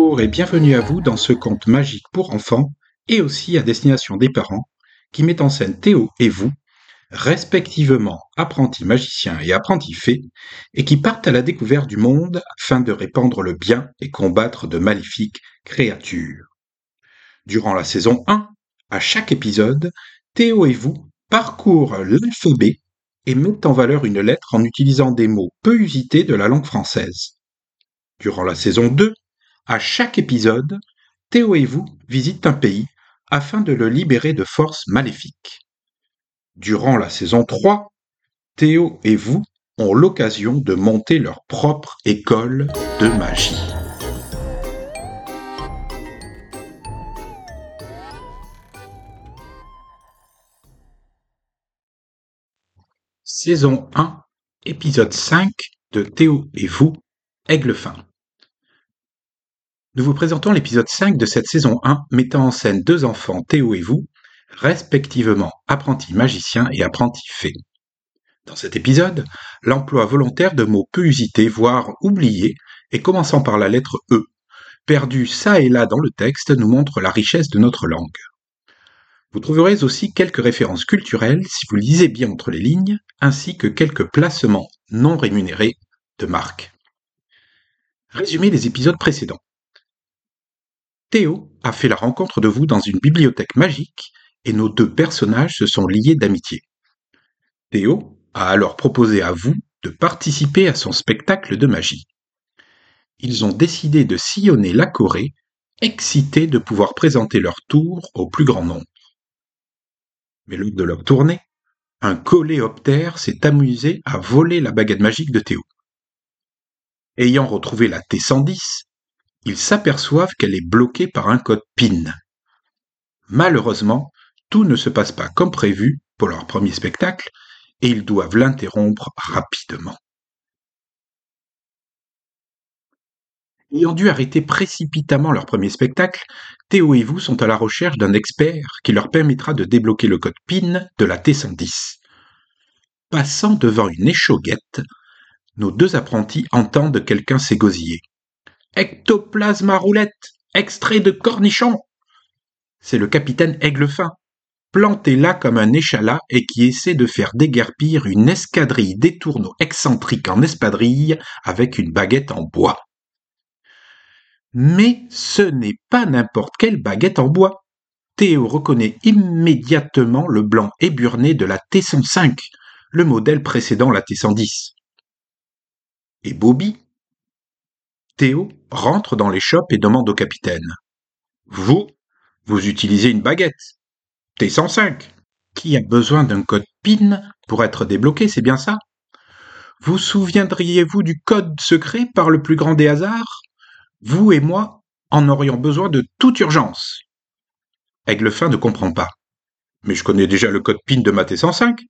Bonjour et bienvenue à vous dans ce conte magique pour enfants et aussi à destination des parents qui met en scène Théo et vous, respectivement apprentis magiciens et apprentis fées, et qui partent à la découverte du monde afin de répandre le bien et combattre de maléfiques créatures. Durant la saison 1, à chaque épisode, Théo et vous parcourent l'alphabet et mettent en valeur une lettre en utilisant des mots peu usités de la langue française. Durant la saison 2, à chaque épisode, Théo et vous visitent un pays afin de le libérer de forces maléfiques. Durant la saison 3, Théo et vous ont l'occasion de monter leur propre école de magie. Saison 1, épisode 5 de Théo et vous, Aigle fin. Nous vous présentons l'épisode 5 de cette saison 1 mettant en scène deux enfants, Théo et vous, respectivement apprentis magiciens et apprentis fées. Dans cet épisode, l'emploi volontaire de mots peu usités, voire oubliés, et commençant par la lettre E, perdu ça et là dans le texte, nous montre la richesse de notre langue. Vous trouverez aussi quelques références culturelles si vous lisez bien entre les lignes, ainsi que quelques placements non rémunérés de marques. Résumé des épisodes précédents. Théo a fait la rencontre de vous dans une bibliothèque magique et nos deux personnages se sont liés d'amitié. Théo a alors proposé à vous de participer à son spectacle de magie. Ils ont décidé de sillonner la Corée, excités de pouvoir présenter leur tour au plus grand nombre. Mais lors de leur tournée, un coléoptère s'est amusé à voler la baguette magique de Théo. Ayant retrouvé la T110, ils s'aperçoivent qu'elle est bloquée par un code PIN. Malheureusement, tout ne se passe pas comme prévu pour leur premier spectacle et ils doivent l'interrompre rapidement. Ayant dû arrêter précipitamment leur premier spectacle, Théo et vous sont à la recherche d'un expert qui leur permettra de débloquer le code PIN de la T110. Passant devant une échauguette, nos deux apprentis entendent quelqu'un s'égosiller. Ectoplasma roulette, extrait de cornichon. C'est le capitaine Aiglefin, planté là comme un échalas et qui essaie de faire déguerpir une escadrille d'étourneaux excentriques en espadrille avec une baguette en bois. Mais ce n'est pas n'importe quelle baguette en bois. Théo reconnaît immédiatement le blanc éburné de la T105, le modèle précédant la T110. Et Bobby Théo rentre dans shops et demande au capitaine. Vous, vous utilisez une baguette. T105. Qui a besoin d'un code PIN pour être débloqué, c'est bien ça? Vous souviendriez-vous du code secret par le plus grand des hasards? Vous et moi en aurions besoin de toute urgence. Aiglefin ne comprend pas. Mais je connais déjà le code PIN de ma T105.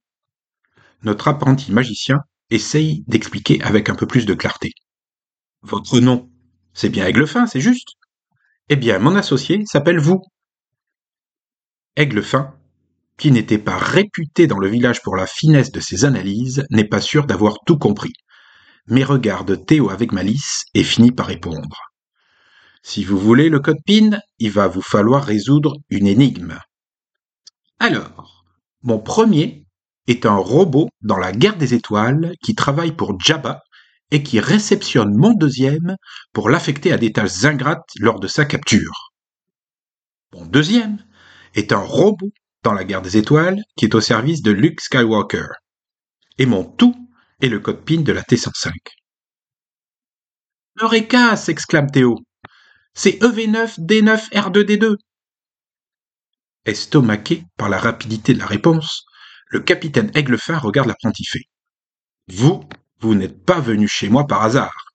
Notre apprenti magicien essaye d'expliquer avec un peu plus de clarté. Votre nom, c'est bien Aiglefin, c'est juste Eh bien, mon associé s'appelle vous. Aiglefin, qui n'était pas réputé dans le village pour la finesse de ses analyses, n'est pas sûr d'avoir tout compris, mais regarde Théo avec malice et finit par répondre. Si vous voulez le code PIN, il va vous falloir résoudre une énigme. Alors, mon premier est un robot dans la guerre des étoiles qui travaille pour Jabba et qui réceptionne mon deuxième pour l'affecter à des tâches ingrates lors de sa capture. Mon deuxième est un robot dans la guerre des étoiles qui est au service de Luke Skywalker. Et mon tout est le code PIN de la T105. Eureka s'exclame Théo. C'est EV9D9R2D2. Estomaqué par la rapidité de la réponse, le capitaine Aiglefin regarde l'apprenti. Vous vous n'êtes pas venu chez moi par hasard.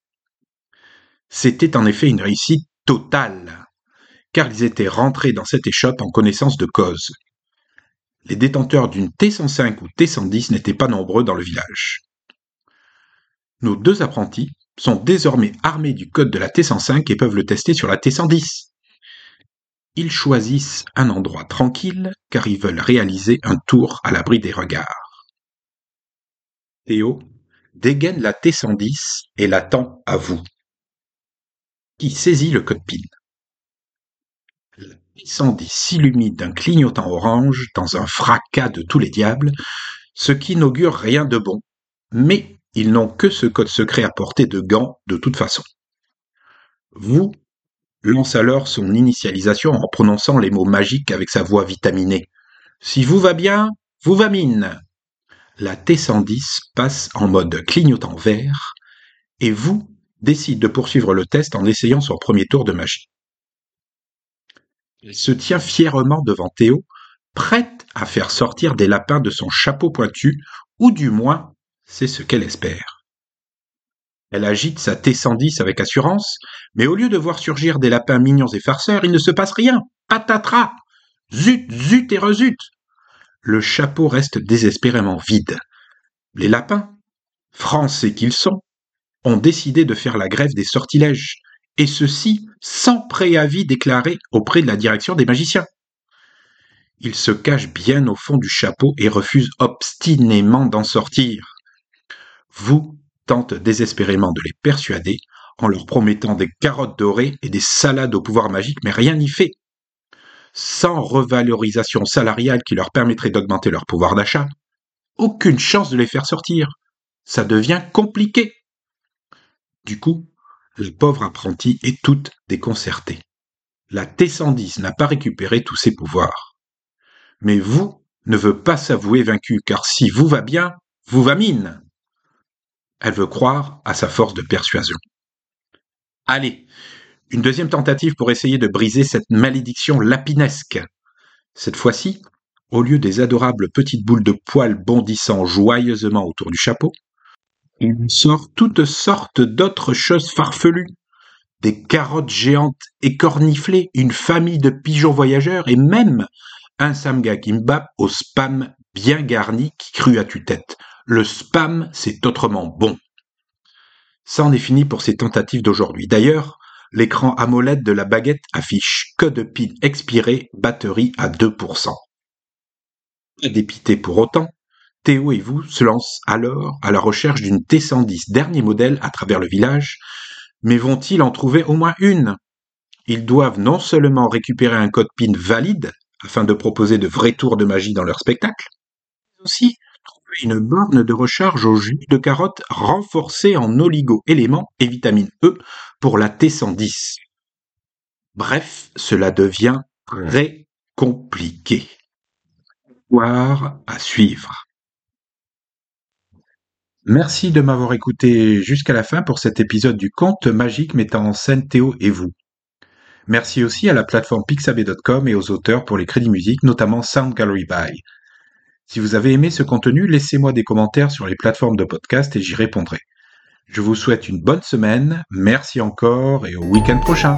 C'était en effet une réussite totale, car ils étaient rentrés dans cette échoppe en connaissance de cause. Les détenteurs d'une T105 ou T110 n'étaient pas nombreux dans le village. Nos deux apprentis sont désormais armés du code de la T105 et peuvent le tester sur la T110. Ils choisissent un endroit tranquille car ils veulent réaliser un tour à l'abri des regards. Théo dégaine la T-110 et l'attend à vous. qui saisit le code PIN. L'incendie s'illumine d'un clignotant orange dans un fracas de tous les diables, ce qui n'augure rien de bon. Mais ils n'ont que ce code secret à portée de gants de toute façon. Vous lance alors son initialisation en prononçant les mots magiques avec sa voix vitaminée. Si vous va bien, vous va mine. La T110 passe en mode clignotant vert et vous décide de poursuivre le test en essayant son premier tour de magie. Elle se tient fièrement devant Théo, prête à faire sortir des lapins de son chapeau pointu, ou du moins, c'est ce qu'elle espère. Elle agite sa T110 avec assurance, mais au lieu de voir surgir des lapins mignons et farceurs, il ne se passe rien. Patatras Zut, zut et rezut Le chapeau reste désespérément vide. Les lapins, français qu'ils sont, ont décidé de faire la grève des sortilèges, et ceci sans préavis déclaré auprès de la direction des magiciens. Ils se cachent bien au fond du chapeau et refusent obstinément d'en sortir. Vous tente désespérément de les persuader en leur promettant des carottes dorées et des salades au pouvoir magique, mais rien n'y fait. Sans revalorisation salariale qui leur permettrait d'augmenter leur pouvoir d'achat, aucune chance de les faire sortir. Ça devient compliqué. Du coup, le pauvre apprenti est toute déconcertée. La T110 n'a pas récupéré tous ses pouvoirs. Mais vous ne veut pas s'avouer vaincu, car si vous va bien, vous va mine. Elle veut croire à sa force de persuasion. Allez, une deuxième tentative pour essayer de briser cette malédiction lapinesque. Cette fois-ci, au lieu des adorables petites boules de poils bondissant joyeusement autour du chapeau, il sort toutes sortes d'autres choses farfelues. Des carottes géantes écorniflées, une famille de pigeons voyageurs et même un samga kimbap au spam bien garni qui crut à tue-tête. Le spam, c'est autrement bon. Ça en est fini pour ces tentatives d'aujourd'hui. D'ailleurs, l'écran AMOLED de la baguette affiche que de piles expirées, batterie à 2%. Pas dépité pour autant, Théo et vous se lancent alors à la recherche d'une T110 dernier modèle à travers le village, mais vont-ils en trouver au moins une? Ils doivent non seulement récupérer un code PIN valide afin de proposer de vrais tours de magie dans leur spectacle, mais aussi une borne de recharge au jus de carotte renforcée en oligo-éléments et vitamine E pour la T110. Bref, cela devient très compliqué. Voir à suivre. Merci de m'avoir écouté jusqu'à la fin pour cet épisode du conte magique mettant en scène Théo et vous. Merci aussi à la plateforme pixabay.com et aux auteurs pour les crédits musiques, notamment Sound Gallery By. Si vous avez aimé ce contenu, laissez-moi des commentaires sur les plateformes de podcast et j'y répondrai. Je vous souhaite une bonne semaine, merci encore et au week-end prochain.